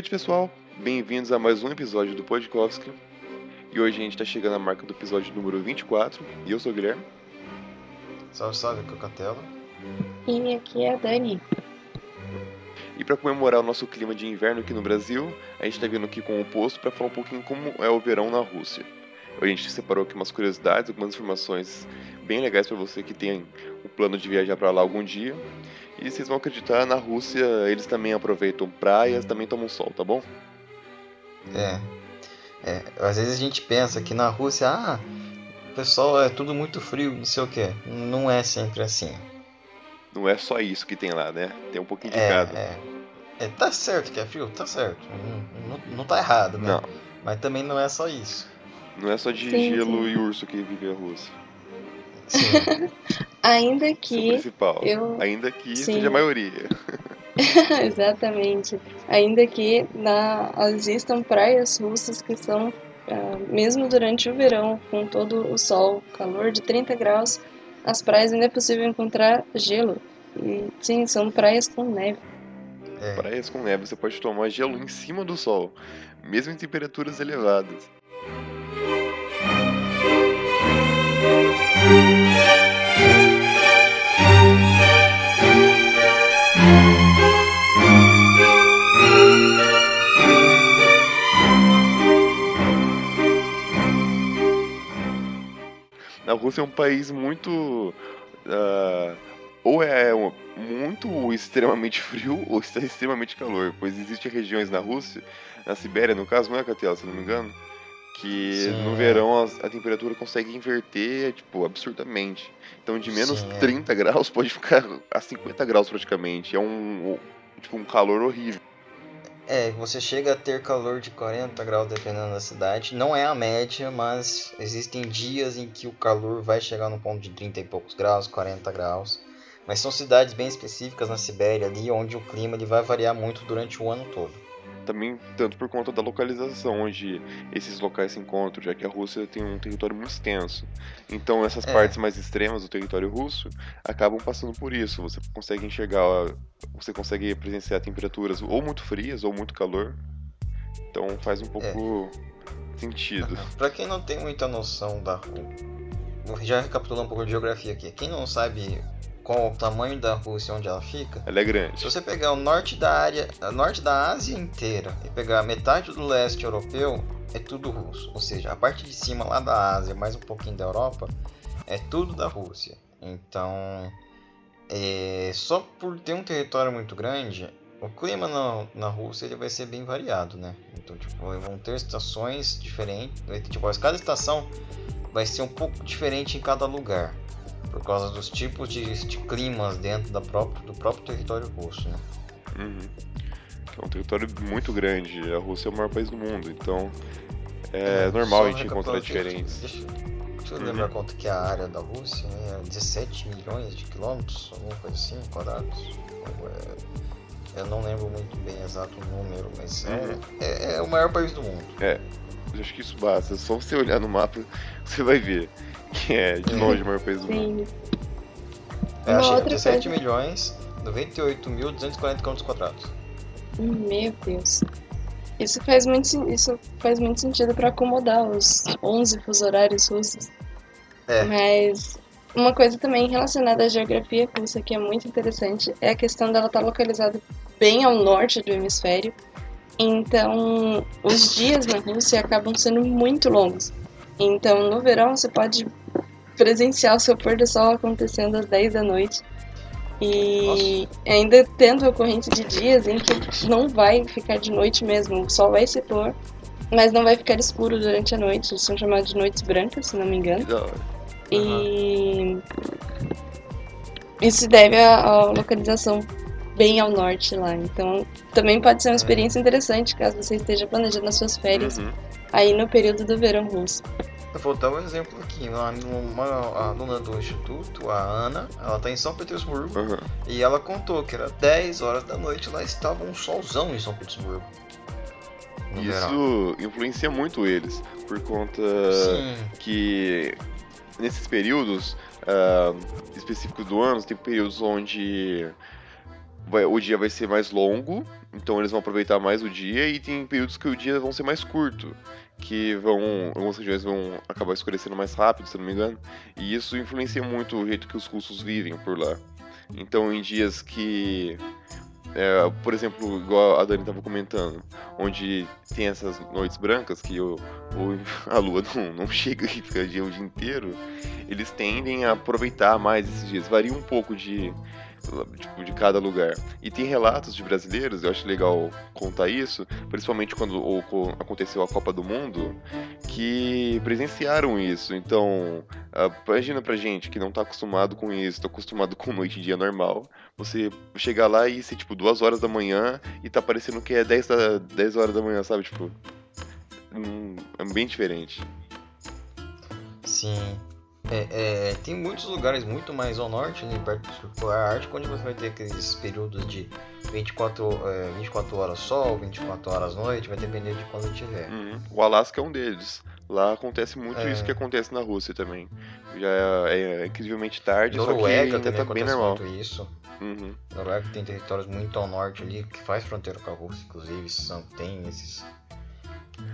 noite, pessoal. Bem-vindos a mais um episódio do Podkovski. E hoje a gente está chegando à marca do episódio número 24. E eu sou o Guilherme. Salve, salve, Cocatelo. E aqui é a Dani. E para comemorar o nosso clima de inverno aqui no Brasil, a gente está vindo aqui com o oposto para falar um pouquinho como é o verão na Rússia. A gente separou aqui umas curiosidades, algumas informações bem legais para você que tem o plano de viajar para lá algum dia. E vocês vão acreditar, na Rússia eles também aproveitam praias, também tomam sol, tá bom? É. é. Às vezes a gente pensa que na Rússia, ah, o pessoal é tudo muito frio, não sei o que. Não é sempre assim. Não é só isso que tem lá, né? Tem um pouquinho de é, cada. É. é, tá certo que é frio, tá certo. Não, não, não tá errado, né? Não. Mas também não é só isso. Não é só de Sim, gelo sim. e urso que vive a Rússia. Ainda que. principal. eu- Ainda que Sim. seja a maioria. Exatamente. Ainda que na, existam praias russas que são, ah, mesmo durante o verão, com todo o sol, calor de 30 graus, as praias ainda é possível encontrar gelo. E sim, são praias com neve. É. Praias com neve, você pode tomar gelo em cima do sol, mesmo em temperaturas elevadas. Rússia é um país muito. ah, ou é um- muito extremamente frio ou está extremamente calor, pois existem regiões na Rússia, na Sibéria no caso, não é, Catela, se não me engano, que no é. verão as- a, temperatura consegue inverter, tipo, absurdamente. Então de menos Sim, é. 30 graus pode ficar a 50 graus praticamente. É um, tipo, um calor horrível. É, você chega a ter calor de 40 graus dependendo da cidade. Não é a média, mas existem dias em que o calor vai chegar no ponto de 30 e poucos graus, 40 graus. Mas são cidades bem específicas na Sibéria ali, onde o clima ele vai variar muito durante o ano todo. Também tanto por conta da localização onde esses locais se encontram, já que a Rússia tem um território muito extenso. Então essas É. partes mais extremas do território russo acabam passando por isso. Você consegue enxergar, você consegue presenciar temperaturas ou muito frias ou muito calor. Então faz um pouco sentido. Pra quem não tem muita noção da Rússia, já recapitular um pouco de geografia aqui. Quem não sabe qual o tamanho da Rússia onde ela fica, Ela é Se grande. você pegar o norte da área, o norte da Ásia inteira e pegar metade do leste europeu, é tudo russo. Ou seja, a parte de cima lá da Ásia, mais um pouquinho da Europa, é tudo da Rússia. Então, é, só por ter um território muito grande, o clima na, na Rússia ele vai ser bem variado, né? Então, tipo, vão ter estações diferentes. Tipo, cada estação vai ser um pouco diferente em cada lugar. Por causa dos tipos de, de climas dentro da própria, do próprio território russo, né? Uhum. É um território muito grande. A Rússia é o maior país do mundo, então é, normal só a gente encontrar diferentes. Deixa, deixa eu Uhum. lembrar quanto que é a área da Rússia, né? É 17 milhões de quilômetros, alguma coisa assim, quadrados. É- Eu não lembro muito bem exato o número, mas é- Uhum. é, é o maior país do mundo. Eu acho que isso basta. Só você olhar no mapa, você vai ver é de longe o maior país do mundo. Sim. Eu Uma achei outra 17 coisa- milhões, 98.240 km quadrados. Meu Deus. Isso faz muito, isso faz muito sentido para acomodar os 11 fuso horários russos. É. Mas uma coisa também relacionada à geografia russa que é muito interessante é a questão dela estar localizada bem ao norte do hemisfério. Então, os dias na Rússia acabam sendo muito longos. Então, no verão você pode presenciar o seu pôr do sol acontecendo às 10 da noite. E ainda tendo a ocorrência de dias em que não vai ficar de noite mesmo, o sol vai se pôr, mas não vai ficar escuro durante a noite. São chamadas de noites brancas, se não me engano. Hora. E isso se deve à, à localização bem ao norte lá. Então também pode ser uma experiência interessante caso você esteja planejando as suas férias Uhum. aí no período do verão russo. Vou dar um exemplo aqui. Uma, uma aluna do instituto, a Ana, ela tá em São Petersburgo. Uhum. E ela contou que era 10 horas da noite lá estava um solzão em São Petersburgo. Isso influencia muito eles, por conta Sim, que nesses períodos ah, específicos do ano, tem períodos onde vai, o dia vai ser mais longo, então eles vão aproveitar mais o dia, e tem períodos que o dia vão ser mais curto, que vão, algumas regiões vão acabar escurecendo mais rápido, se não me engano, e isso influencia muito o jeito que os russos vivem por lá. Então, em dias que é, por exemplo, igual a Dani estava comentando, onde tem essas noites brancas que o, o a lua não, não chega e fica o dia, inteiro, eles tendem a aproveitar mais esses dias. Varia um pouco de, tipo, de cada lugar. E tem relatos de brasileiros, eu acho legal contar isso, principalmente quando aconteceu a Copa do Mundo, que presenciaram isso. Então, uh, imagina pra gente que não tá acostumado com isso, tá acostumado com noite e dia normal, você chegar lá e ser tipo duas horas da manhã e tá parecendo que é 10, da, 10 horas da manhã, sabe? Tipo, é bem diferente. Sim, é, é, tem muitos lugares muito mais ao norte, ali perto do Círculo Ártico, onde você vai ter aqueles períodos de 24, é, 24 horas sol, 24 horas noite, vai depender de quando tiver. Uhum. O Alasca é um deles. Lá acontece muito é... isso que acontece na Rússia também. Já é, é incrivelmente tarde, Noruega só que ainda tá bem normal. Muito isso. Uhum. Noruega tem territórios muito ao norte ali, que faz fronteira com a Rússia, inclusive, são, tem esses,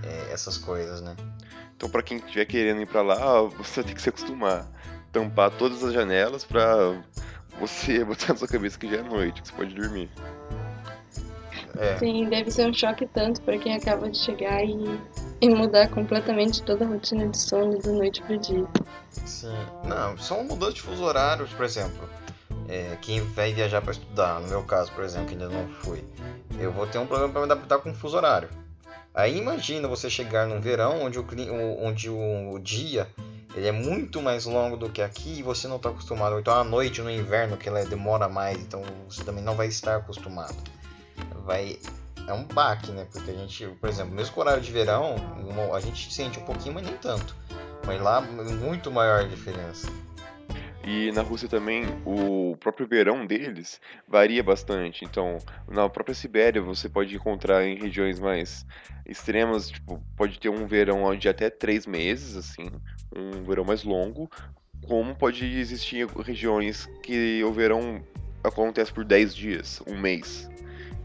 é, essas coisas, né? Então, para quem estiver querendo ir para lá, você tem que se acostumar. Tampar todas as janelas para você botar na sua cabeça que já é noite, que você pode dormir. É. Sim, deve ser um choque tanto para quem acaba de chegar e, e mudar completamente toda a rotina de sono da noite pro dia. Sim, não, só uma mudança de fuso horários, por exemplo. É, quem vai viajar para estudar, no meu caso, por exemplo, que ainda não fui, eu vou ter um problema para me adaptar com o fuso horário. Aí imagina você chegar num verão onde o, onde o dia ele é muito mais longo do que aqui e você não está acostumado. Então à noite no inverno que ela demora mais, então você também não vai estar acostumado. Vai é um baque, né? Porque a gente, por exemplo, mesmo com o horário de verão, a gente sente um pouquinho, mas nem tanto. Mas lá muito maior a diferença. E na Rússia também, o próprio verão deles varia bastante. Então, na própria Sibéria, você pode encontrar em regiões mais extremas, tipo, pode ter um verão de até três meses, assim, um verão mais longo, como pode existir regiões que o verão acontece por 10 dias, um mês.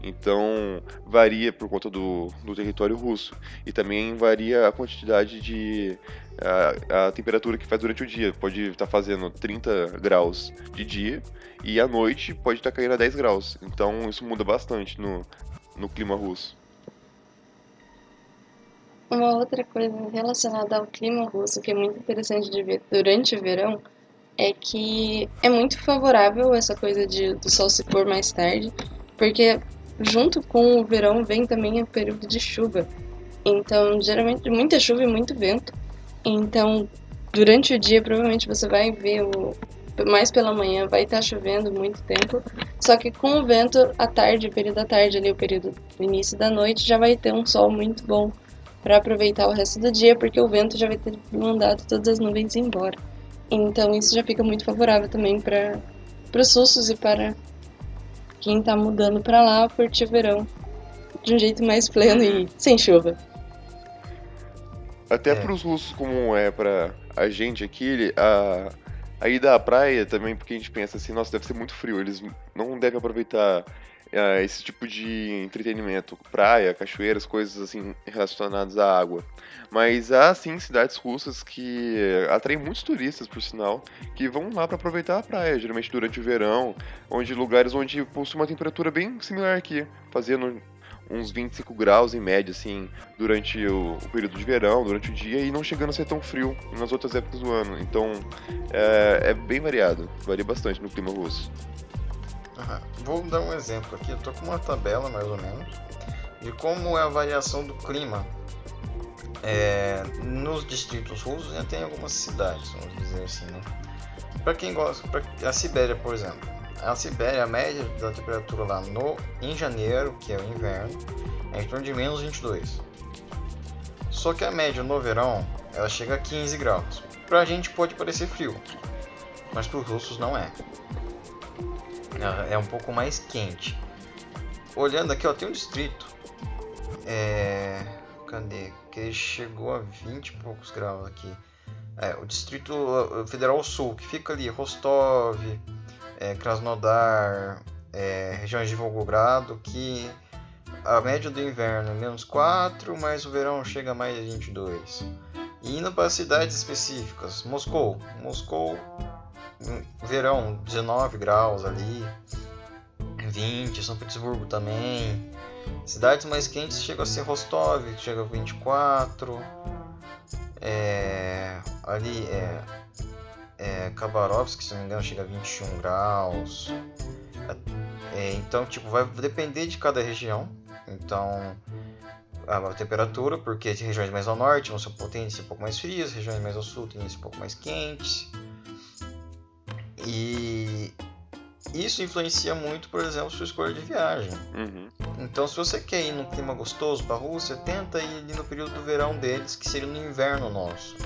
Então varia por conta do, do território russo. E também varia a quantidade de. A, a, temperatura que faz durante o dia. Pode estar tá fazendo 30 graus de dia e à noite pode estar tá caindo a 10 graus. Então isso muda bastante no, no clima russo. Uma outra coisa relacionada ao clima russo que é muito interessante de ver durante o verão é que é muito favorável essa coisa de, do sol se pôr mais tarde, porque junto com o verão vem também o período de chuva. Então, geralmente, muita chuva e muito vento. Então, durante o dia, provavelmente você vai ver o. Mais pela manhã vai estar tá chovendo muito tempo. Só que com o vento, à tarde, o período da tarde, ali, o período do início da noite, já vai ter um sol muito bom para aproveitar o resto do dia, porque o vento já vai ter mandado todas as nuvens embora. Então, isso já fica muito favorável também para os russos e para quem tá mudando para lá curtir o verão de um jeito mais pleno e sem chuva. Até é. para os russos, como é para a gente aqui, a, a ida à praia também, porque a gente pensa assim, nossa, deve ser muito frio, eles não devem aproveitar uh, esse tipo de entretenimento, praia, cachoeiras, coisas assim relacionadas à água. Mas há sim cidades russas que atraem muitos turistas, por sinal, que vão lá para aproveitar a praia, geralmente durante o verão, onde lugares onde possui uma temperatura bem similar aqui, fazendo uns 25 graus em média, assim, durante o, o, período de verão, durante o dia, e não chegando a ser tão frio nas outras épocas do ano. Então, é, é bem variado, varia bastante no clima russo. Vou dar um exemplo aqui, tô com uma tabela mais ou menos de como é a variação do clima é, nos distritos russos e até em algumas cidades, vamos dizer assim, né? Para quem gosta, pra, a Sibéria, por exemplo, a Sibéria, a média da temperatura lá no em janeiro, que é o inverno, é em torno de menos 22. Só que a média no verão, ela chega a 15 graus. Pra gente pode parecer frio, mas para os russos não é é um pouco mais quente. Olhando aqui, ó, tem um distrito. É... Cadê? Que chegou a 20 e poucos graus aqui. É, o Distrito Federal Sul, que fica ali, Rostov, é, Krasnodar, é, regiões de Volgogrado, que a média do inverno é menos 4, mas o verão chega a mais de 22. E indo para cidades específicas, Moscou. Moscou, verão 19 graus ali, 20, São Petersburgo também. Cidades mais quentes chegam a ser Rostov, que chega a 24. É, ali é, é Khabarovsk, se não me engano, chega a 21 graus. É, então, tipo, vai depender de cada região. Então, a temperatura, porque as regiões mais ao norte vão ser um pouco mais frias, regiões mais ao sul têm um pouco mais quentes. E isso influencia muito, por exemplo, sua escolha de viagem. Uhum. Então, se você quer ir num clima gostoso para a Rússia, tenta ir ali no período do verão deles, que seria no inverno nosso.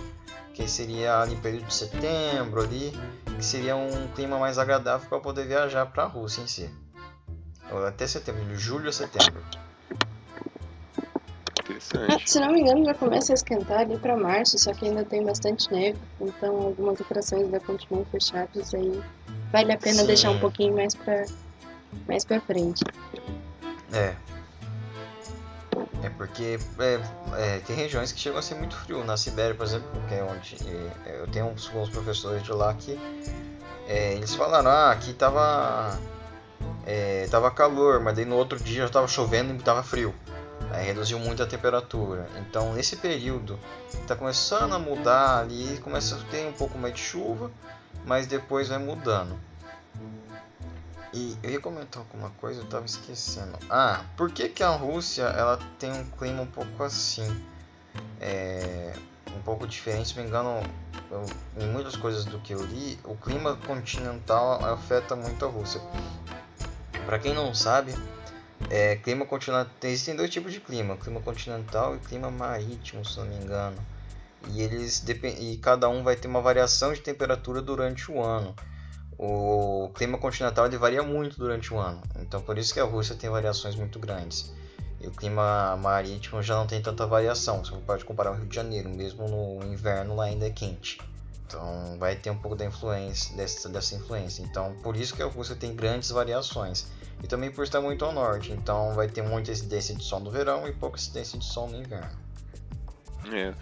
Que seria ali no período de setembro, ali, que seria um clima mais agradável para poder viajar para a Rússia em si. Até setembro, de julho a setembro. Interessante. É, se não me engano, já começa a esquentar ali para março, só que ainda tem bastante neve, então algumas atrações ainda continuam fechadas aí. Vale a pena Sim. deixar um pouquinho mais para mais para frente. É. É porque é, é, tem regiões que chegam a ser muito frio. Na Sibéria, por exemplo, que é onde é, eu tenho uns, alguns professores de lá que é, eles falaram, ah, aqui tava é, tava calor, mas daí no outro dia já tava chovendo e tava frio. Aí reduziu muito a temperatura. Então nesse período tá começando a mudar ali, começa a ter um pouco mais de chuva, mas depois vai mudando. E eu ia comentar alguma coisa, eu tava esquecendo. Ah, por que, que a Rússia ela tem um clima um pouco assim? É, um pouco diferente, se me engano, eu, em muitas coisas do que eu li, o clima continental afeta muito a Rússia. Para quem não sabe, é, clima continental existem dois tipos de clima, clima continental e clima marítimo, se não me engano. E eles e cada um vai ter uma variação de temperatura durante o ano. O clima continental ele varia muito durante o ano, então por isso que a Rússia tem variações muito grandes. E o clima marítimo já não tem tanta variação. Você pode comparar o Rio de Janeiro, mesmo no inverno lá ainda é quente. Então vai ter um pouco da influência dessa, dessa influência. Então por isso que a Rússia tem grandes variações. E também por estar muito ao norte, então vai ter muita incidência de sol no verão e pouca incidência de sol no inverno. É,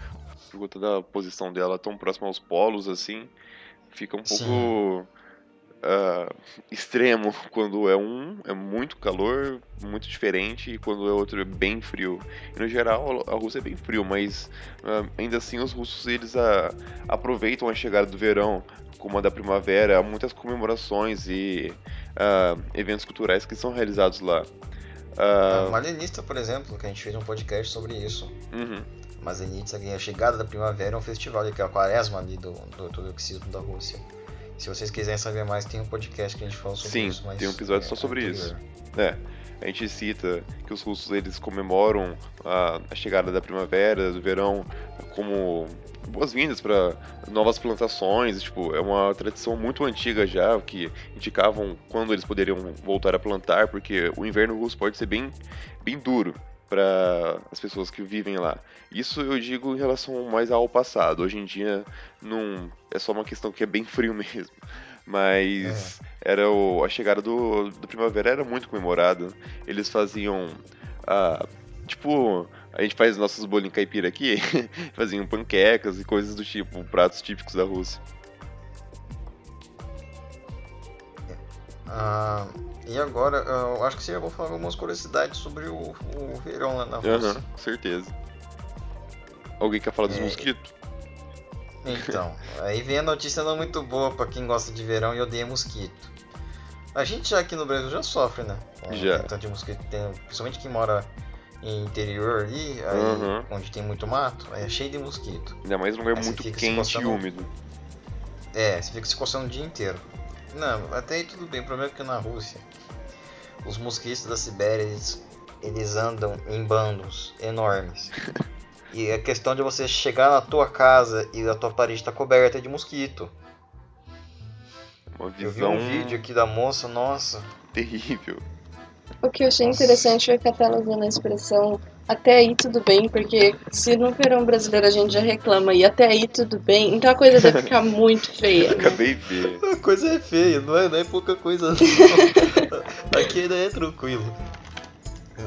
por conta da posição dela tão próxima aos polos, assim, fica um pouco Sim. Ah, extremo quando é um, é muito calor, muito diferente, e quando é outro é bem frio. E no geral a Rússia é bem frio, mas ah, ainda assim os russos eles ah, aproveitam a chegada do verão como a da primavera, há muitas comemorações e eventos culturais que são realizados lá. Ah, A Malenista, por exemplo, que a gente fez um podcast sobre isso. uhum. Mazenitsa, a chegada da primavera é um festival que é a quaresma ali do, do ortodoxismo da Rússia. Se vocês quiserem saber mais, tem um podcast que a gente falou sobre Sim, isso. mas tem um episódio é só sobre anterior. É, a gente cita que os russos eles comemoram a, a chegada da primavera, do verão, como boas-vindas para novas plantações. Tipo, é uma tradição muito antiga já, que indicavam quando eles poderiam voltar a plantar, porque o inverno russo pode ser bem, bem duro para as pessoas que vivem lá. Isso eu digo em relação mais ao passado. Hoje em dia não é só uma questão que é bem frio mesmo. Mas era o, a chegada do, do primavera era muito comemorada. Eles faziam ah, tipo a gente faz nossos bolinhos caipira aqui, faziam panquecas e coisas do tipo, pratos típicos da Rússia. Ah, e agora, eu acho que você já vou falar algumas curiosidades sobre o, o verão lá na Rússia. Aham, certeza. Alguém quer falar dos É. mosquitos? Então, aí vem a notícia não muito boa pra quem gosta de verão e odeia mosquito. A gente já aqui no Brasil já sofre, né? Com Já. Tanto de mosquito tem, principalmente quem mora em interior ali, aí, Uhum. onde tem muito mato, é cheio de mosquito. Ainda mais num lugar Aí muito quente e úmido. É, você fica se coçando o dia inteiro. Não, até aí tudo bem. O problema é que na Rússia, os mosquitos da Sibéria, eles, eles andam em bandos enormes. E a questão de você chegar na tua casa e a tua parede está coberta de mosquito. Uma Eu vi um vídeo aqui da moça, nossa. terrível. O que eu achei interessante foi que ela tava usando a expressão até aí tudo bem, porque se no verão brasileiro a gente já reclama e até aí tudo bem, então a coisa deve ficar muito feia. né? Acabei de ver. A coisa é feia, não é, não é pouca coisa não. Aqui ainda é tranquilo.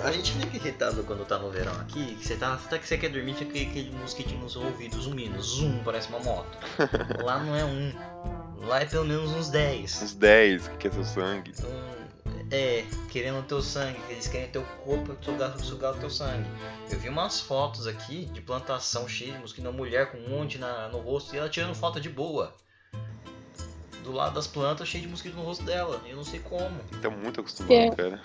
A gente fica irritado quando tá no verão aqui, que você tá, tá que você quer dormir, fica aquele mosquitinho nos ouvidos zumbindo, zum, parece uma moto. Lá não é um, lá é pelo menos uns 10. Uns 10 que quer seu sangue. Então, é, querendo o teu sangue, eles querem teu corpo sugar, sugar o teu sangue. Eu vi umas fotos aqui de plantação cheia de mosquito, uma mulher com um monte na, no rosto e ela tirando foto de boa. Do lado das plantas, cheio de mosquito no rosto dela. Eu não sei como. Tá muito acostumado, É. cara.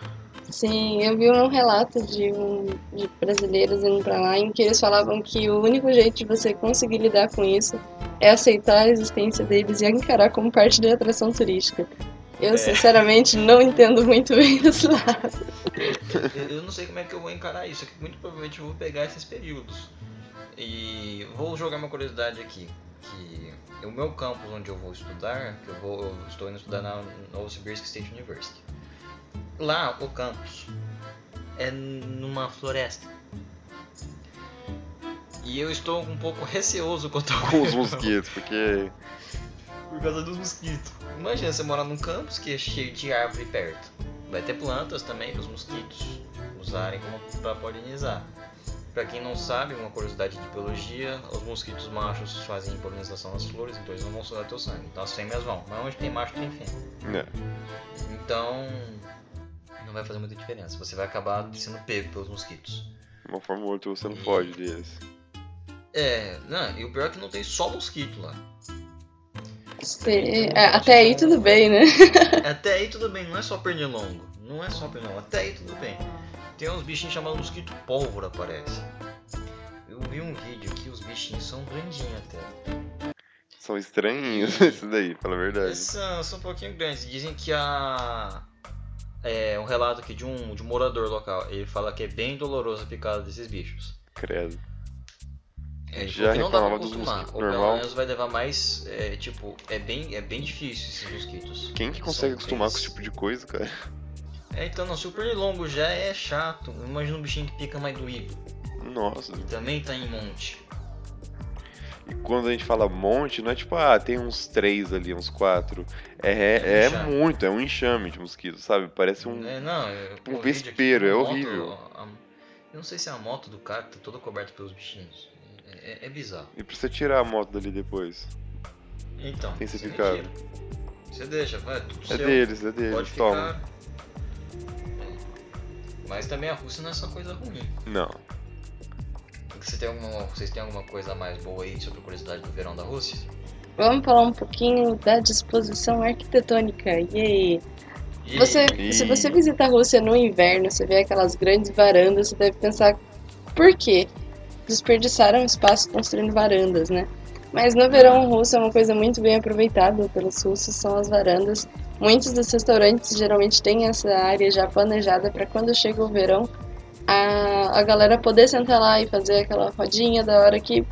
Sim, eu vi um relato de, um, de brasileiros indo pra lá em que eles falavam que o único jeito de você conseguir lidar com isso é aceitar a existência deles e encarar como parte da atração turística. Eu, É. sinceramente, não entendo muito bem desse lado. Eu, eu não sei como é que eu vou encarar isso, é que muito provavelmente eu vou pegar esses períodos. E vou jogar uma curiosidade aqui, que o meu campus onde eu vou estudar, que eu, vou, eu estou indo estudar na Novosibirsk State University. Lá, o campus é numa floresta. E eu estou um pouco receoso quanto ao Com os mosquitos, porque. Por causa dos mosquitos. Imagina você morar num campus que é cheio de árvore perto. Vai ter plantas também para os mosquitos usarem como para polinizar. Para quem não sabe, uma curiosidade de biologia, os mosquitos machos fazem polinização nas flores, então eles não vão sugar teu sangue. Então as fêmeas vão. Mas onde tem macho tem fêmea. Né. Então não vai fazer muita diferença. Você vai acabar sendo pego pelos mosquitos. De uma forma ou outra você não foge deles. É, não, e o pior é que não tem só mosquito lá. Sim, é, até aí tudo bem, né? Até aí tudo bem, não é só pernilongo. Não é só pernilongo, até aí tudo bem. Tem uns bichinhos chamados mosquito pólvora, parece. Eu vi um vídeo que os bichinhos são grandinhos até. São estranhos isso daí, fala a verdade. São, são um pouquinho grandes. Dizem que a. É um relato aqui de um, de um morador local. Ele fala que é bem doloroso a picada desses bichos. Credo. Ele Já não dá pra dos acostumar. mosquitos Ou pelo normal. menos vai levar mais. É, tipo, é bem, é bem difícil esses mosquitos. Quem que São consegue acostumar com esse tipo de coisa, cara? É, então, não, se o pernilongo já é chato, imagina um bichinho que pica mais doído. Nossa. E também tá em monte. E quando a gente fala monte, não é tipo, ah, tem uns três ali, uns quatro. É, é, É um é muito, é um enxame de mosquitos, sabe? Parece um. É, não, é, um vespeiro, a é moto, horrível. a- eu não sei se é a moto do cara que tá toda coberta pelos bichinhos. É, é- é bizarro. E pra você tirar a moto dali depois? Então, Tem que você. Você deixa, vai, é tudo É seu. deles, é deles, Pode toma. ficar. É. Mas também a Rússia não é só coisa ruim. Não. Você tem alguma, vocês têm alguma coisa mais boa aí sobre a curiosidade do verão da Rússia? Vamos falar um pouquinho da disposição arquitetônica. Yay! E- Você, E- se você visita a Rússia no inverno, você vê aquelas grandes varandas, você deve pensar por quê? Desperdiçaram espaço construindo varandas, né? Mas no verão russo é uma coisa muito bem aproveitada pelos russos, são as varandas. Muitos dos restaurantes geralmente têm essa área já planejada para quando chega o verão, a, a galera poder sentar lá e fazer aquela rodinha da hora que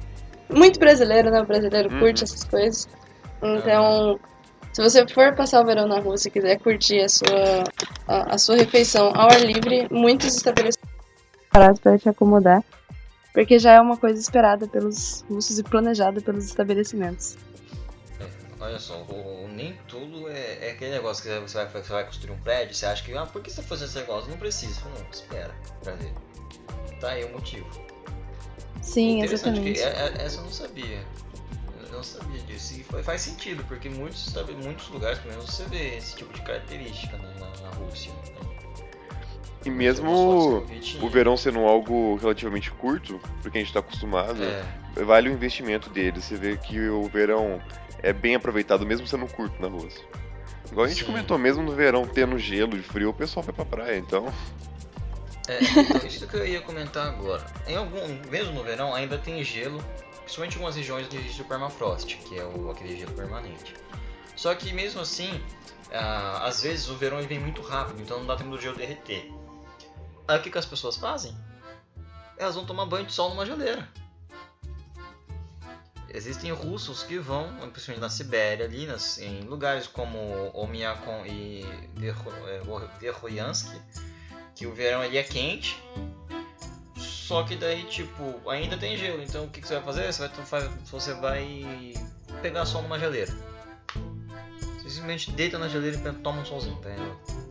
muito brasileiro, né? O brasileiro Uhum. curte essas coisas. Então, se você for passar o verão na Rússia e quiser curtir a sua, a, a sua refeição ao ar livre, muitos estabelecimentos parados para te acomodar, porque já é uma coisa esperada pelos russos e planejada pelos estabelecimentos. É, olha só, o- o- nem tudo é, é aquele negócio que você vai, você vai construir um prédio, você acha que, ah, por que você fazendo esse negócio? Não precisa. Não, espera pra ver. Tá aí o motivo. Sim, exatamente. que é- é- essa eu não sabia. Eu não sabia disso. E foi- faz sentido, porque muitos, estabe- muitos lugares, pelo menos, você vê esse tipo de característica né, na, na Rússia. né? E mesmo o verão sendo algo relativamente curto, porque a gente tá acostumado, É, vale o investimento deles. Você vê que o verão é bem aproveitado, mesmo sendo curto na Rússia. Igual a gente Sim. comentou, mesmo no verão tendo gelo e frio, o pessoal vai pra praia, então. É, então, isso que eu ia comentar agora. Em algum, mesmo no verão, ainda tem gelo, principalmente em algumas regiões onde existe o permafrost, que é o, aquele gelo permanente. Só que mesmo assim, ah, às vezes o verão ele vem muito rápido, então não dá tempo do gelo derreter. Aí o que, que as pessoas fazem? Elas vão tomar banho de sol numa geleira. Existem russos que vão, principalmente na Sibéria, ali nas, em lugares como Omiakon e Verkho- Verkhoyansk, que o verão ali é quente, só que daí, tipo, ainda tem gelo. Então o que, que você vai fazer? Você vai, você vai pegar sol numa geleira. Você simplesmente deita na geladeira e toma um solzinho, tá?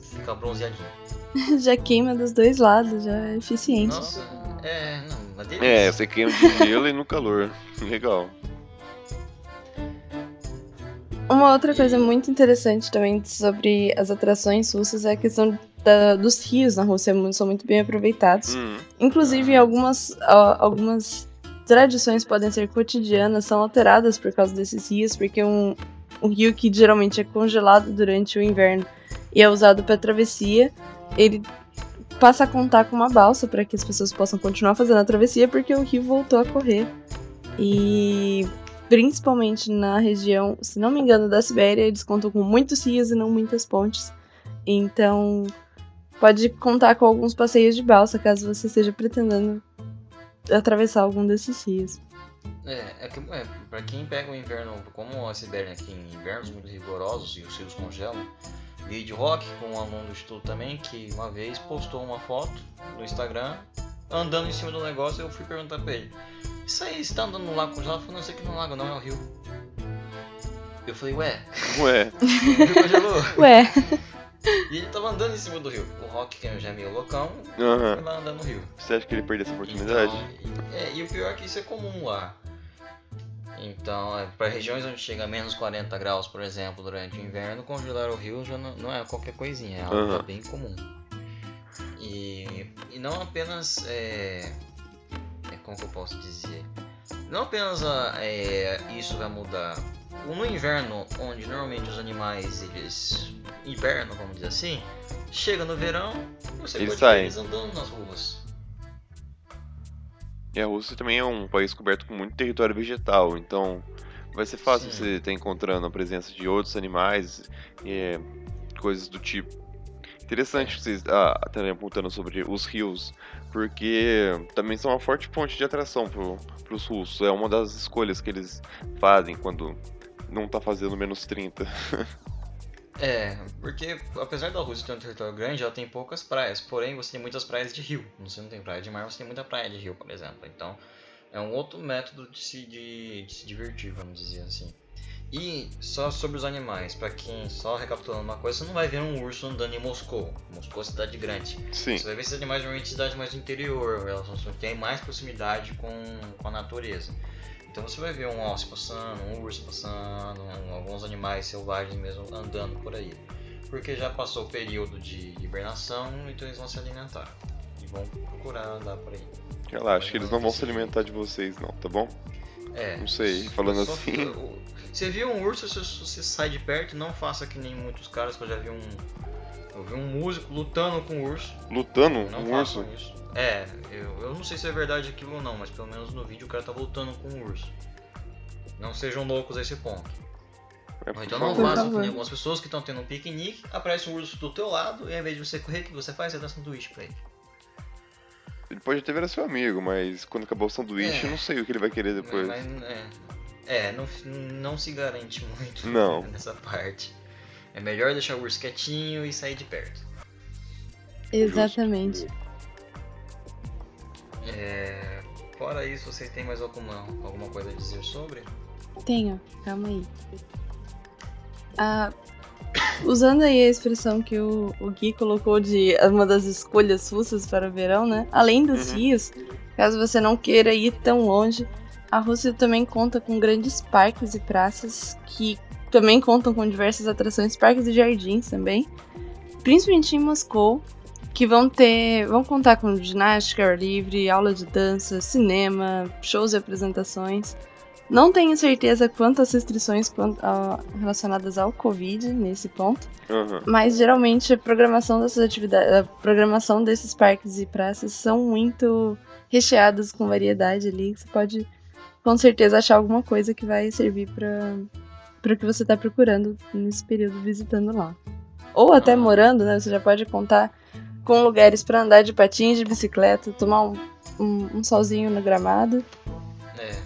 Fica bronzeadinho. já queima dos dois lados, já é eficiente. Nossa, é, não, uma delícia. É, você queima de gelo e no calor. Legal. Uma outra coisa muito interessante também sobre as atrações russas é a questão da, dos rios na Rússia, são muito bem aproveitados. Hum, Inclusive, algumas, ó, algumas tradições podem ser cotidianas, são alteradas por causa desses rios, porque um, um rio que geralmente é congelado durante o inverno e é usado para travessia, ele passa a contar com uma balsa para que as pessoas possam continuar fazendo a travessia, porque o rio voltou a correr. E principalmente na região, se não me engano, da Sibéria, eles contam com muitos rios e não muitas pontes. Então, pode contar com alguns passeios de balsa caso você esteja pretendendo atravessar algum desses rios. É, é que, é, pra quem pega o inverno, como a Sibéria aqui em invernos muito rigorosos e os rios congelam, vi de rock com um aluno do estudo também que uma vez postou uma foto no Instagram andando em cima do negócio eu fui perguntar pra ele isso aí, você tá andando no lago congelado? Ele falou, não, isso aqui não é um lago não, é um rio. Eu falei, ué, ué. o rio congelou? Ué, E ele tava andando em cima do rio. O Rock, que já é meio loucão, foi lá andando no rio. Você acha que ele perdeu essa oportunidade? Então, e, é, e o pior é que isso é comum lá. Então, é, para regiões onde chega a menos 40 graus, por exemplo, durante o inverno, congelar o rio já não, não é qualquer coisinha, é algo Aham. bem comum. E, e não apenas. É, é, como que eu posso dizer? Não apenas é, isso vai mudar. No inverno, onde normalmente os animais eles hibernam, vamos dizer assim, chega no verão, você Eles pode ver eles andando nas ruas. E a Rússia também é um país coberto com muito território vegetal, então vai ser fácil Sim. você estar encontrando a presença de outros animais e é, coisas do tipo. Interessante que vocês ah, estarem apontando sobre os rios, porque também são uma forte ponte de atração para os russos. É uma das escolhas que eles fazem quando não tá fazendo menos 30. É, porque apesar da Rússia ter um território grande, ela tem poucas praias. Porém, você tem muitas praias de rio. Você não tem praia de mar, você tem muita praia de rio, por exemplo. Então, é um outro método de se, de, de se divertir, vamos dizer assim. E só sobre os animais, pra quem só recapitulando uma coisa, você não vai ver um urso andando em Moscou. Moscou é cidade grande. Sim, Você vai ver esses animais normalmente em cidades mais do interior, elas têm mais proximidade com, com a natureza. Então você vai ver um alce passando, um urso passando, um- alguns animais selvagens mesmo andando por aí. Porque já passou o período de hibernação, então eles vão se alimentar. E vão procurar andar por aí. relaxa, que eles não vão se alimentar de vocês não, tá bom? É. Não sei, falando assim. fica- o- Você viu um urso, se você sai de perto, não faça que nem muitos caras que eu já vi um. Eu vi um músico lutando com um urso. Lutando Não um urso? isso. É, eu, eu não sei se é verdade aquilo ou não, mas pelo menos no vídeo o cara tá lutando com um urso. Não sejam loucos a esse ponto. É, então não façam que nem algumas pessoas que estão tendo um piquenique, aparece um urso do teu lado e ao invés de você correr, o que você faz? Você dá sanduíche pra ele. Ele pode até virar seu amigo, mas quando acabar o sanduíche, É. eu não sei o que ele vai querer depois. Mas, é, é não, não se garante muito Não. nessa parte. É melhor deixar o urso quietinho e sair de perto. exatamente. É, fora isso, vocês têm mais alguma, alguma coisa a dizer sobre? Tenho, calma aí. Ah, usando aí a expressão que o, o Gui colocou de uma das escolhas russas para o verão, né? Além dos Uhum. rios, caso você não queira ir tão longe, a Rússia também conta com grandes parques e praças que também contam com diversas atrações, parques e jardins também, principalmente em Moscou, que vão ter, vão contar com ginástica, ao ar livre, aula de dança, cinema, shows e apresentações. Não tenho certeza quanto às restrições quanto a- relacionadas ao Covid nesse ponto, Aham. mas geralmente a programação dessas atividades, a programação desses parques e praças são muito recheadas com variedade ali. Você pode com certeza achar alguma coisa que vai servir para para o que você está procurando nesse período visitando lá. Ou até Ah. morando, né? Você já pode contar com lugares para andar de patins, de bicicleta, tomar um, um, um solzinho no gramado. É,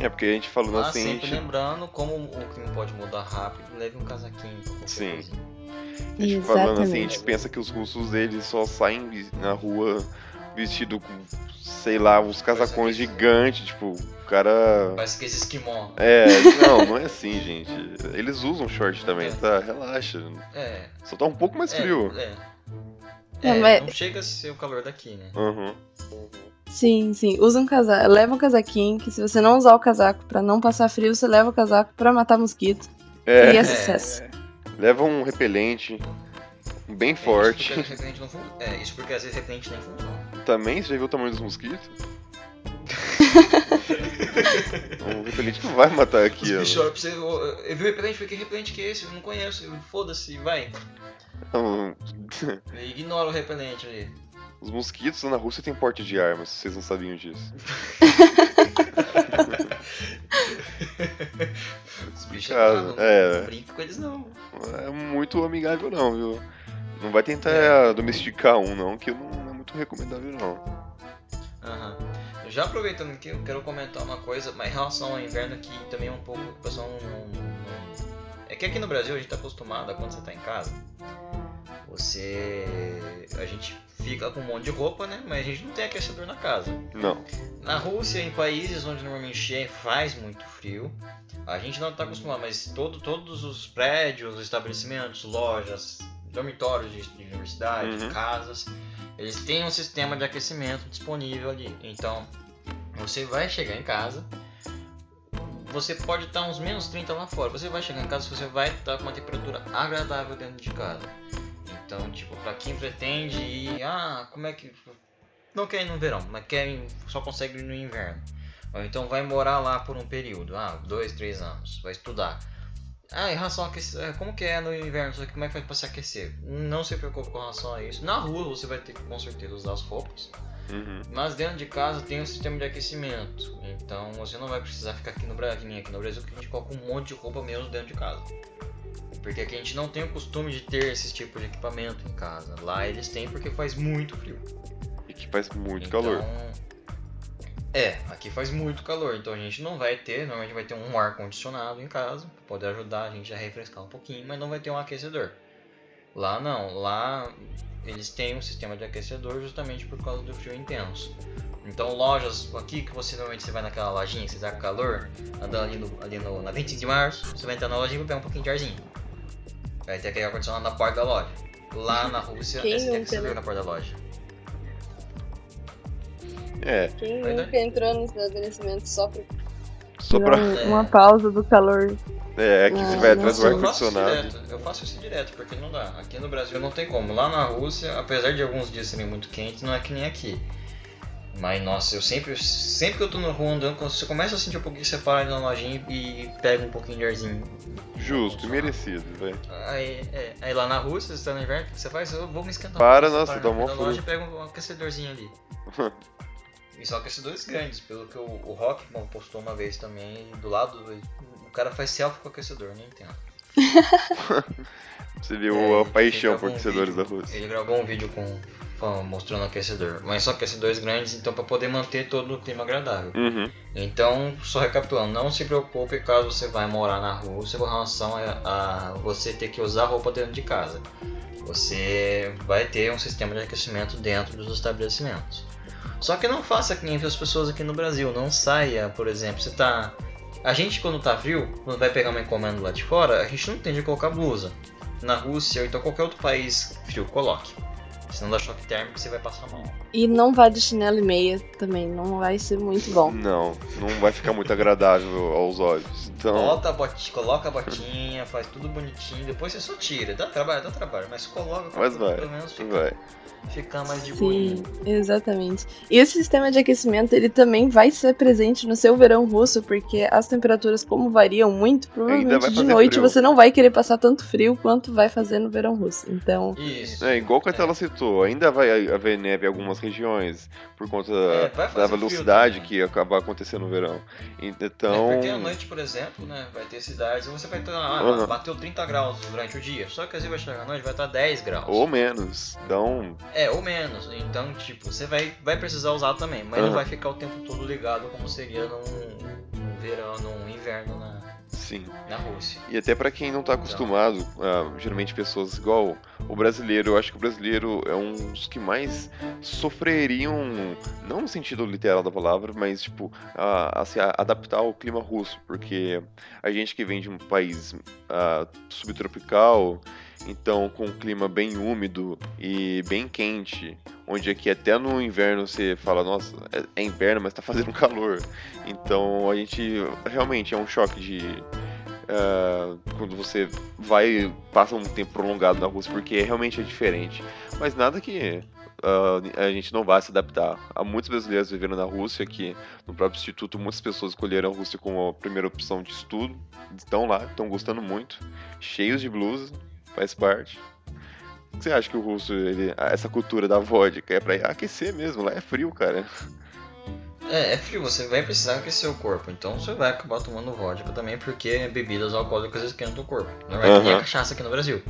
É, porque a gente falando mas assim, sempre gente, lembrando, como o clima pode mudar rápido, leve um casaquinho pra Sim. a gente falando assim, a gente Exatamente. pensa que os russos eles só saem na rua vestido com, sei lá, uns casacões gigantes, tipo, o cara. Parece que esse esquimó. É, não, não é assim, gente. Eles usam short também, tá? Relaxa. É. Só tá um pouco mais é, frio. É. Não, É, mas- não chega a ser o calor daqui, né? Uhum. Sim, sim. Usa um casaco. Leva um casaquinho, que se você não usar o casaco pra não passar frio, você leva o casaco pra matar mosquito. É, E é É. sucesso. leva um repelente bem Isso forte. porque, não fun- é, isso porque às vezes repelente nem funciona. Também, você já viu o tamanho dos mosquitos? um repelente não vai matar aqui, ó. eu, eu vi o repelente, falei, que repelente que é esse? Eu não conheço, eu- foda-se, vai. Não, Ignora o repelente ali. Os mosquitos na Rússia têm porte de armas, vocês não sabiam disso. Os bichos Cara, não, é. não brinca com eles não. É muito amigável não, viu? Não vai tentar domesticar um não, que não é muito recomendável não. Aham. Já aproveitando que eu quero comentar uma coisa, mas em relação ao inverno aqui também é um pouco o pessoal não, não- não- É que aqui no Brasil a gente tá acostumado a quando você tá em casa, você. A gente fica com um monte de roupa, né? Mas a gente não tem aquecedor na casa. Não. Na Rússia, em países onde normalmente é- faz muito frio, a gente não está acostumado, mas todo, todos os prédios, estabelecimentos, lojas, dormitórios de, de universidade, Uhum. casas, eles têm um sistema de aquecimento disponível ali. Então, você vai chegar em casa, você pode estar uns menos 30 lá fora, você vai chegar em casa, você vai estar com uma temperatura agradável dentro de casa. Então, tipo, pra quem pretende ir, ah, como é que não quer ir no verão, mas quer só consegue ir no inverno. Ou então vai morar lá por um período, ah, dois, três anos, vai estudar. Ah, em relação a aquecer, como que é no inverno, só que como é que faz pra se aquecer? Não se preocupe com relação a isso. Na rua você vai ter que com certeza usar as roupas, Uhum. mas dentro de casa tem um sistema de aquecimento. Então você não vai precisar ficar aqui no Brasil, aqui no Brasil, que a gente coloca um monte de roupa mesmo dentro de casa. Porque aqui a gente não tem o costume de ter esse tipo de equipamento em casa. Lá eles têm porque faz muito frio. E que faz muito Então, calor. É, aqui faz muito calor, então a gente não vai ter, normalmente vai ter um ar condicionado em casa, pra poder ajudar a gente a refrescar um pouquinho, mas não vai ter um aquecedor. Lá não, lá eles têm um sistema de aquecedor justamente por causa do frio intenso. Então lojas aqui que você normalmente você vai naquela lojinha você tá com calor, andando ali, no, ali no, na 25 de março, você vai entrar na lojinha e vai pegar um pouquinho de arzinho. Vai ter aquele ar condicionado na porta da loja. Lá na Rússia, Quem esse nunca, aquecedor né? na porta da loja. É, Quem nunca entrou no estabelecimento só pra só pra. um- uma pausa do calor? É, aqui você vai atrás do nossa, ar Eu faço isso direto, porque não dá. Aqui no Brasil não tem como. Lá na Rússia, apesar de alguns dias serem muito quentes, não é que nem aqui. Mas nossa, eu sempre, sempre que eu tô na rua andando, quando você começa a sentir um pouquinho, você para na lojinha e pega um pouquinho de arzinho. Justo e merecido, velho. Aí, é, aí lá na Rússia, você tá no inverno, o que você faz? Eu vou me esquentar. Para, Você nossa, para dá frente da loja e pega um aquecedorzinho ali. e são aquecedores grandes, pelo que o, o Rockman postou uma vez também, do lado, o cara faz selfie com o aquecedor, não entendo. Você viu É, a paixão por gravou um aquecedores da vídeo- Rússia. Ele gravou um vídeo com, com- mostrando o aquecedor, mas são aquecedores grandes, então para poder manter todo o clima agradável. Uhum. Então, só recapitulando, não se preocupe caso você vai morar na Rússia com relação a, a você ter que usar roupa dentro de casa. Você vai ter um sistema de aquecimento dentro dos estabelecimentos. Só que não faça que nem as pessoas aqui no Brasil, não saia, por exemplo, você tá a gente quando tá frio, quando vai pegar uma encomenda lá de fora, a gente não tem de colocar blusa. Na Rússia ou então qualquer outro país frio, coloque. Senão dá choque térmico e você vai passar mal. E não vá de chinelo e meia também, não vai ser muito bom. Não, não vai ficar muito agradável aos olhos. Então, Bota a botinha, coloca a botinha, faz tudo bonitinho, depois você só tira. Dá trabalho, dá trabalho, mas coloca Mas vai, pelo menos ficar, vai. ficar mais de Sim, boinha. exatamente. E esse sistema de aquecimento, ele também vai ser presente no seu verão russo, porque as temperaturas, como variam muito, provavelmente de noite frio. você não vai querer passar tanto frio quanto vai fazer no verão russo. Então, Isso. É, igual que a tela citou, ainda vai haver neve em algumas regiões por conta É, da fazer frio velocidade também. que acaba acontecendo no verão. É, Então, porque à noite, por exemplo, né, vai ter cidades e você vai estar, ah, Aham. bateu 30 graus durante o dia, só que às vezes vai chegar à noite vai estar 10 graus. ou menos. Então, É, ou menos. Então, tipo, você vai, vai precisar usar também, mas Aham. não vai ficar o tempo todo ligado como seria num, verão, num inverno na, Sim. na Rússia. E até pra quem não tá acostumado, ah, geralmente pessoas igual o brasileiro, eu acho que o brasileiro é um dos que mais sofreriam, não no sentido literal da palavra, mas tipo, a, a se adaptar ao clima russo, porque a gente que vem de um país ah, subtropical, então com um clima bem úmido e bem quente, onde aqui até no inverno você fala, nossa, é, é inverno, mas tá fazendo calor. Então a gente realmente é um choque de ah, quando você vai passa um tempo prolongado na Rússia, porque realmente é diferente. Mas nada que ah, a gente não vá se adaptar. Há muitos brasileiros vivendo na Rússia, que no próprio instituto muitas pessoas escolheram a Rússia como a primeira opção de estudo. Estão lá, estão gostando muito, cheios de blusa, faz parte. O que você acha que o russo, ele, essa cultura da vodka é pra aquecer mesmo? Lá é frio, cara. É, é frio, você vai precisar aquecer o corpo, então você vai acabar tomando vodka também, porque bebidas alcoólicas esquentam o corpo. Não é que nem a Aham. cachaça aqui no Brasil.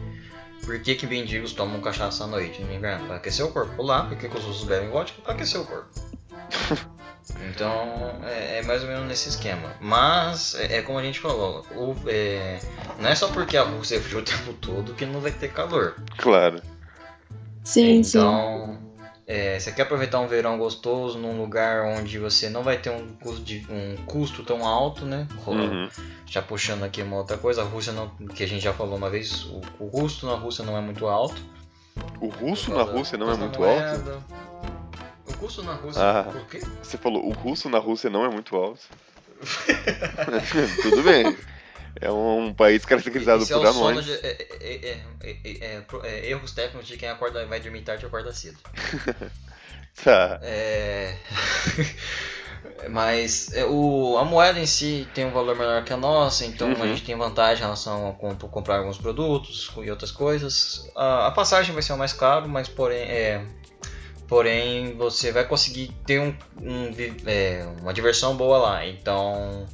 Por que, que mendigos tomam cachaça à noite no inverno? Pra aquecer o corpo. Lá, por que, que os russos bebem vodka? Pra aquecer o corpo. Então, é, é mais ou menos nesse esquema. Mas, é, é como a gente falou, o- é, não é só porque a Rússia é frio o tempo todo que não vai ter calor. Claro. Sim, sim. É, você quer aproveitar um verão gostoso num lugar onde você não vai ter um custo, de- um custo tão alto, né? Uhum. Já puxando aqui uma outra coisa, a Rússia não, que a gente já falou uma vez, o, o custo na Rússia não é muito alto. O russo na Rússia não é muito da alto? moeda. O custo na Rússia, Ah. por quê? Você falou, o russo na Rússia não é muito alto. Tudo bem. É um país caracterizado Esse por é anões. de, é, é- é- é- é- é erros técnicos de quem acorda, vai dormir tarde e acorda cedo. Tá. É... Mas é, o, a moeda em si tem um valor menor que a nossa, então Uhum. a gente tem vantagem em relação a comp- comprar alguns produtos e outras coisas. A, a passagem vai ser o mais caro, mas porém, é, porém você vai conseguir ter um, um é, uma diversão boa lá. Então,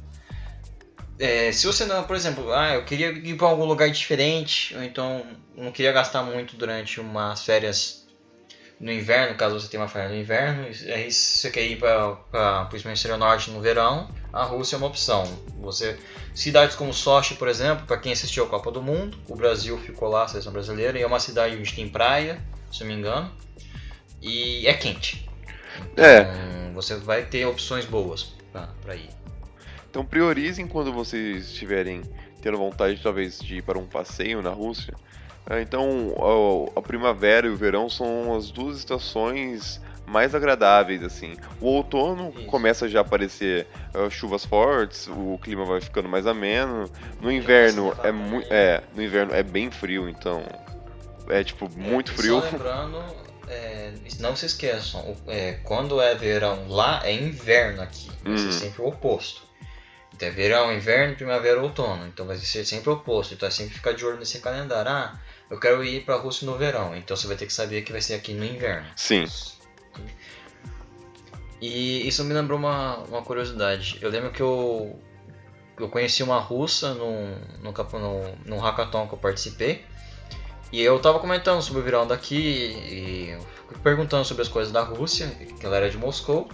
é, se você não, por exemplo, ah, eu queria ir para algum lugar diferente, ou então não queria gastar muito durante umas férias no inverno, caso você tenha uma férias no inverno, aí se você quer ir para o hemisfério norte no verão, a Rússia é uma opção. Você cidades como Sochi, por exemplo, para quem assistiu a Copa do Mundo, o Brasil ficou lá, a seleção brasileira, e é uma cidade onde tem praia, se eu não me engano, e é quente. Então, É. você vai ter opções boas para ir. Então priorizem quando vocês estiverem tendo vontade, talvez, de ir para um passeio na Rússia. Ah, Então, a, primavera e o verão são as duas estações mais agradáveis, assim. O outono Isso. começa já a aparecer ah, chuvas fortes, o clima vai ficando mais ameno. No inverno é nevar muito, é, no inverno é bem frio, então é tipo muito É, frio. Só lembrando, é, não se esqueçam, é, quando é verão lá, é inverno aqui. Hum. sempre o oposto. Então é verão, inverno, primavera, outono. Então vai ser sempre o oposto. Então é sempre ficar de olho nesse calendário. Ah, eu quero ir pra Rússia no verão. Então você vai ter que saber que vai ser aqui no inverno. Sim. E isso me lembrou uma, uma curiosidade. Eu lembro que eu, eu conheci uma russa num, num, num, num hackathon que eu participei. E eu tava comentando sobre o verão daqui e perguntando sobre as coisas da Rússia, que ela era de Moscou.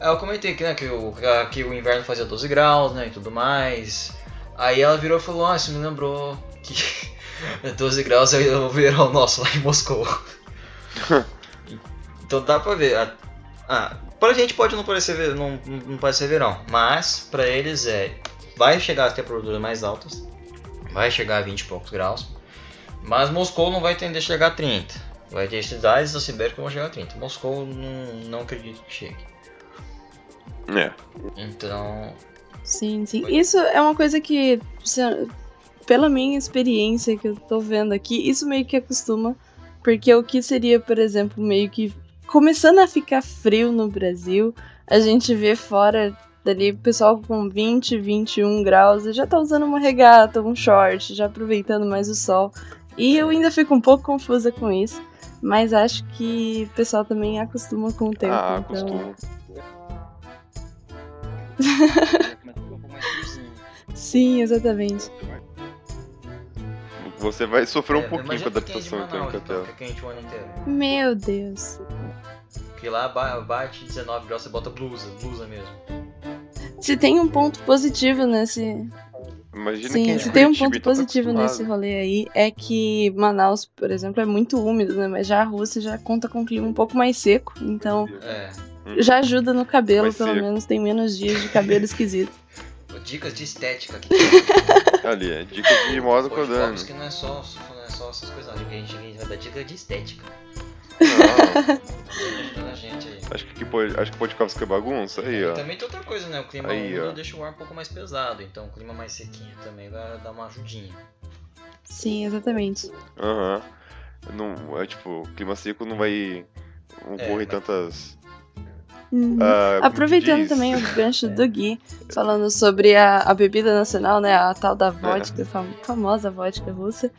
Aí eu comentei que, né, que, o, que o inverno fazia 12 graus né, e tudo mais. Aí ela virou e falou, ah, isso me lembrou que 12 graus é o verão nosso lá em Moscou. então dá pra ver. Ah, pra gente pode não parecer, não, não parecer verão, mas pra eles é. Vai chegar a temperaturas mais altas, vai chegar a 20 e poucos graus, mas Moscou não vai tender a chegar a 30. Vai ter cidades da Sibéria que vão chegar a 30. Moscou não, não acredito que chegue. É. Então. Sim, sim. Isso é uma coisa que, pela minha experiência que eu tô vendo aqui, isso meio que acostuma. Porque o que seria, por exemplo, meio que começando a ficar frio no Brasil, a gente vê fora dali o pessoal com 20, 21 graus e já tá usando uma regata, um short, já aproveitando mais o sol. E eu ainda fico um pouco confusa com isso. Mas acho que o pessoal também acostuma com o tempo. Ah, então... Sim, exatamente. Você vai sofrer um é, pouquinho com a é adaptação então, Catel. que é quente o ano inteiro. Meu Deus. Porque lá ba- bate 19 graus, você bota blusa, blusa mesmo. Se tem um ponto positivo nesse. Imagina Sim, é se tem um ponto então tá positivo nesse rolê aí é que Manaus, por exemplo, é muito úmido, né? Mas já a Rússia já conta com um clima um pouco mais seco, então É. já ajuda no cabelo, pelo menos tem menos dias de cabelo esquisito. Dicas de estética aqui. Ali, é dica de moda Kodani. que não é só, não é só essas coisas, não. A gente, a gente vai dar dica de estética. Não, Ajudando a gente aí. acho que pode, acho que Podkovski é bagunça aí, E ó. também tem outra coisa, né? O clima Aí, úmido ó. deixa o ar um pouco mais pesado, então o clima mais sequinho também vai dar uma ajudinha. Sim, exatamente. Aham. Não, é tipo, clima seco não vai É, ocorrer mas- tantas. Uhum. que Aproveitando diz? também o gancho do Gui, falando sobre a, a bebida nacional, né? A tal da vodka, fam- famosa vodka russa.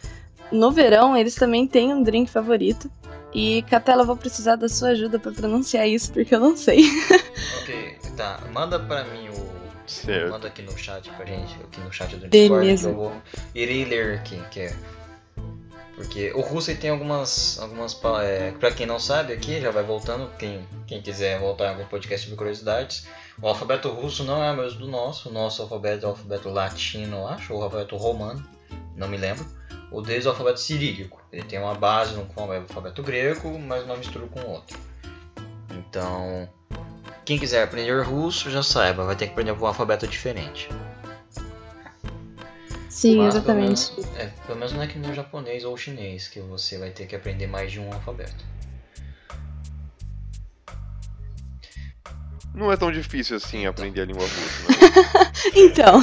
No verão, eles também têm um drink favorito. E, Catela, eu vou precisar da sua ajuda pra pronunciar isso, porque eu não sei. Ok, tá. Manda pra mim o. Certo. Manda aqui no chat pra gente, aqui no chat do Beleza. Discord, que eu vou. Irei ler aqui, que é. Porque o russo tem algumas. algumas é, pra quem não sabe aqui, já vai voltando, quem, quem quiser voltar em algum podcast de curiosidades. O alfabeto russo não é o mesmo do nosso. O nosso alfabeto é o alfabeto latino, acho, ou o alfabeto romano, não me lembro. O deles é o alfabeto cirílico. Ele tem uma base no é o alfabeto grego, mas uma mistura com o outro. Então, quem quiser aprender russo, já saiba, vai ter que aprender um alfabeto diferente. Sim, Mas, exatamente. Pelo menos, é, pelo menos não é que nem o japonês ou o chinês, que você vai ter que aprender mais de um alfabeto. Não é tão difícil assim aprender a língua russa, né? Então,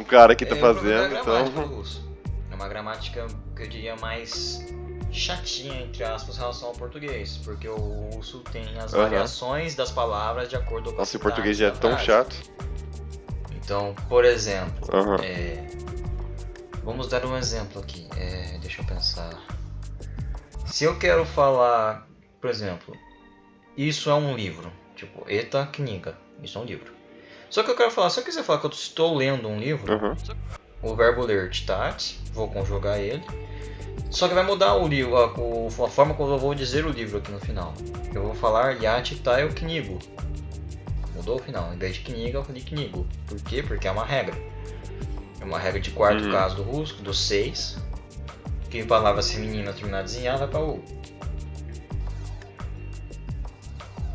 O cara que tá É, fazendo, é então. É uma gramática que eu diria mais chatinha, entre aspas, em relação ao português. Porque o russo tem as Aham. variações das palavras de acordo com a Nossa, o português já é tão frase. chato. Então, por exemplo, Aham. É, vamos dar um exemplo aqui. É, deixa eu pensar. Se eu quero falar, por exemplo, isso é um livro. Tipo, Eta Kniga. Isso é um livro. Só que eu quero falar, se eu quiser falar que eu estou lendo um livro, Aham. o verbo ler tat, vou conjugar ele. Só que vai mudar o livro, a, o- a forma como eu vou dizer o livro aqui no final. Eu vou falar Yat Taio Knigo. Mudou o final. Em vez de Kniga, eu falei Knigo. Por quê? Porque é uma regra. É uma regra de quarto Uhum. caso do russo, do 6. Que palavras femininas terminadas em A vai para U.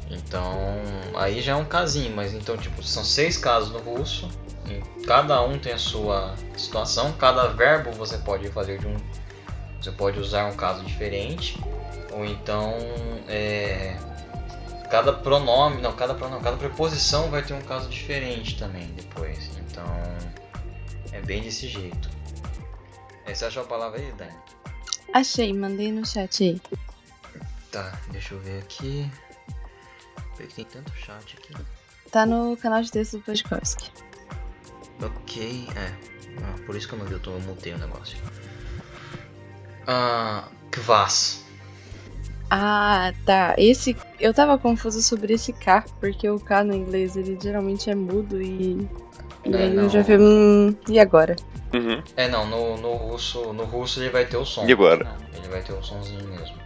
Então, aí já é um casinho, mas então, tipo, são seis casos no russo. cada um tem a sua situação. Cada verbo você pode fazer de um. Você pode usar um caso diferente. Ou então. É, cada pronome. Não, cada pronome. Cada preposição vai ter um caso diferente também depois. Então. É bem desse jeito. É, Você achou a palavra aí, Dani? achei, mandei no chat aí. Tá, deixa eu ver aqui. Porque tem tanto chat aqui. Tá no canal de texto do Podkovski. Ok, é. Ah, por isso que eu não vi, eu tô mutei o negócio. Ah, Kvass. Ah, tá. Esse. Eu tava confuso sobre esse K, porque o K no inglês ele geralmente é mudo e. E É, aí eu não. já vi. Hum, e agora? Uhum. É, não, no, no russo, no russo ele vai ter o som. E agora? Não, Ele vai ter o somzinho mesmo.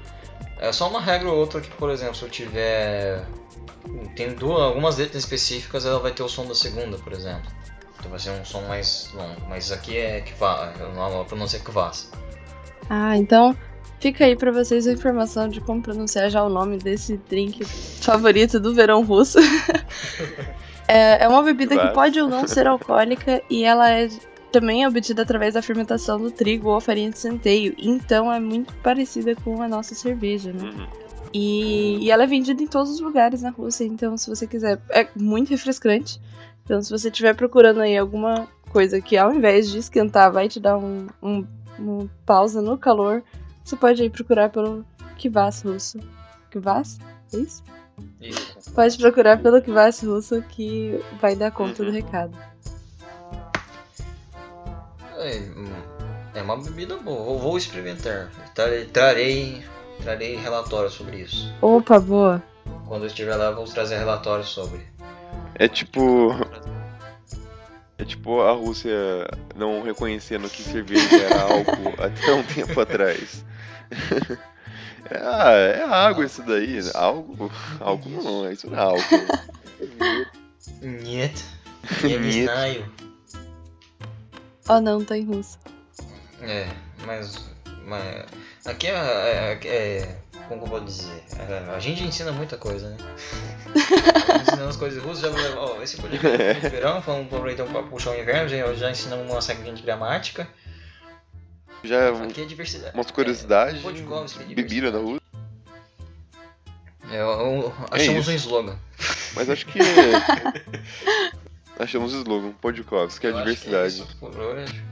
É só uma regra ou outra que, por exemplo, se eu tiver. Tem duas, algumas letras específicas, ela vai ter o som da segunda, por exemplo. Então vai ser um som mais longo. Mas aqui é Kvass, a pronúncia é Kvass. Ah, então fica aí pra vocês a informação de como pronunciar já o nome desse drink favorito do verão russo. é, é uma bebida que pode ou não ser alcoólica e ela é também obtida através da fermentação do trigo ou farinha de centeio. Então é muito parecida com a nossa cerveja, né? Uhum. E, e ela é vendida em todos os lugares na Rússia, então se você quiser, é muito refrescante. Então se você estiver procurando aí alguma coisa que ao invés de esquentar vai te dar um, um, um pausa no calor, você pode aí procurar pelo Kvass russo. Kvass? É isso? Isso. Pode procurar pelo Kvass russo que vai dar conta do Uhum. recado. É, é uma bebida boa, vou, vou experimentar. Trarei, trarei, trarei relatório sobre isso. Opa, boa. Quando eu estiver lá, eu vou trazer relatório sobre. É tipo. É tipo a Rússia não reconhecendo que cerveja era álcool até um tempo atrás. É, ah, é água isso daí. Álcool? Álcool não, isso não é álcool. Niet. Я не знаю. Oh não, tá em russo. É, mas, mas aqui é, é, é- como que eu vou dizer? É, a gente ensina muita coisa, né? Ensinando as coisas russas, já, ó, esse podcast de verão, vamos aproveitar para puxar o inverno, já, já ensinamos uma regrinha de gramática. Já Aqui é diversidade. umas curiosidades. É, Podkovsky é Bebida na. Rússia. É, eu- eu- achamos isso. um slogan. Mas acho que. Achamos o slogan, Podkovsky, que é a que diversidade. isso hoje.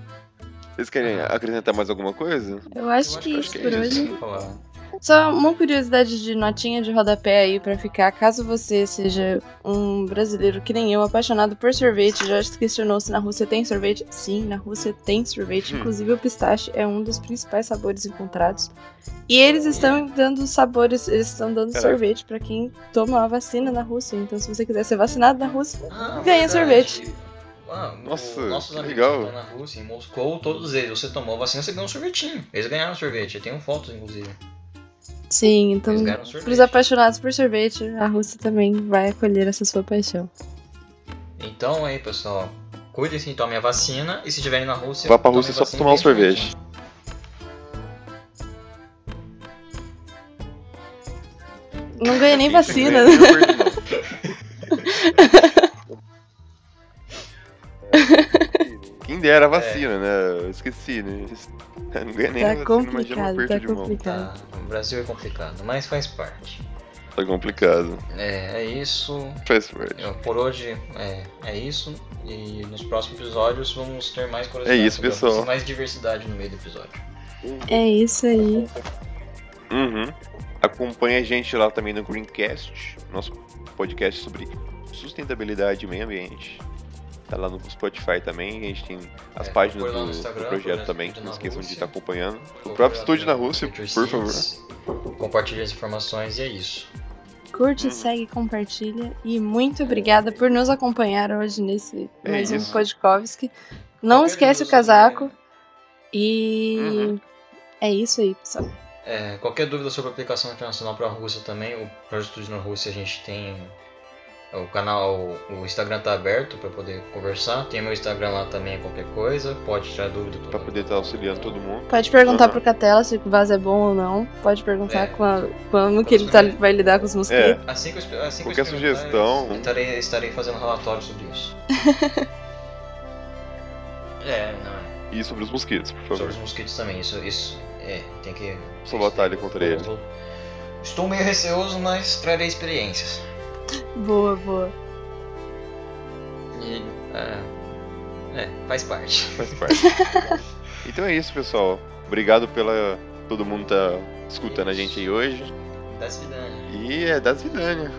Vocês querem acrescentar mais alguma coisa? Eu acho Eu que acho isso que é por isso. hoje. Só uma curiosidade de notinha de rodapé aí pra ficar. Caso você seja um brasileiro que nem eu, apaixonado por sorvete, já se questionou se na Rússia tem sorvete? Sim, na Rússia tem sorvete. Hum. Inclusive o pistache é um dos principais sabores encontrados. E eles estão dando sabores, eles estão dando Caraca. sorvete pra quem toma a vacina na Rússia. Então se você quiser ser vacinado na Rússia, Ah, Ganha verdade. sorvete. Ah, Nossa, o- nossos que amigos legal. que estão na Rússia, em Moscou, todos eles, você tomou a vacina, você ganhou um sorvetinho. Eles ganharam sorvete, eu tenho fotos, inclusive. Sim, então sorvete. pros apaixonados por sorvete, a Rússia também vai acolher essa sua paixão. Então aí, pessoal, cuidem-se e tomem a vacina, e se estiverem na Rússia, Vá pra tomem Rússia só pra vacina tomar um ganhem sorvete. Não ganha nem vacina, né? Quem dera a vacina, né? Eu esqueci, né? Não ganha nem a Tá vacina, imagina um complicado, aperto tá de mão. complicado. Tá, o Brasil é complicado, mas faz parte. Tá complicado. É, é isso. Faz parte. Eu- Por hoje é, é isso. E nos próximos episódios vamos ter mais curiosidades. É isso, pessoal. Mais diversidade no meio do episódio. É isso aí. Uhum. Acompanhe a gente lá também no Greencast, nosso podcast sobre sustentabilidade e meio ambiente. Tá lá no Spotify também, a gente tem as É, páginas do, do projeto também, não esqueçam de Rússia. estar acompanhando. O próprio estúdio na Rússia, por favor. Compartilhe as informações e é isso. Curte, Hum. segue, compartilha. E muito obrigada por nos acompanhar hoje nesse É mais um isso. Podkovski. Não esquece o casaco. sobre- E Uhum. é isso aí, pessoal. É, qualquer dúvida sobre a aplicação internacional para a Rússia também, o Projeto Estúdio na Rússia a gente tem o canal, o Instagram tá aberto para poder conversar. Tem meu Instagram lá também, qualquer coisa, pode tirar dúvida. Pra poder estar auxiliando todo mundo. Pode perguntar Aham. pro Catela se o vaso é bom ou não. Pode perguntar É. qua- quando que ele tá, vai lidar com os mosquitos. Assim que eu, assim que eu Qualquer sugestão. eu Estarei, estarei fazendo relatório sobre isso. é, não é. E sobre os mosquitos, por Sobre favor. os mosquitos também, isso, isso é, tem que. Sua batalha contra eles. Estou meio receoso, mas trarei experiências. Boa, boa. E, é, é, faz parte. Faz parte. então é isso, pessoal. Obrigado pela todo mundo tá escutando a gente aí hoje. Das vidania. E é das vidânia.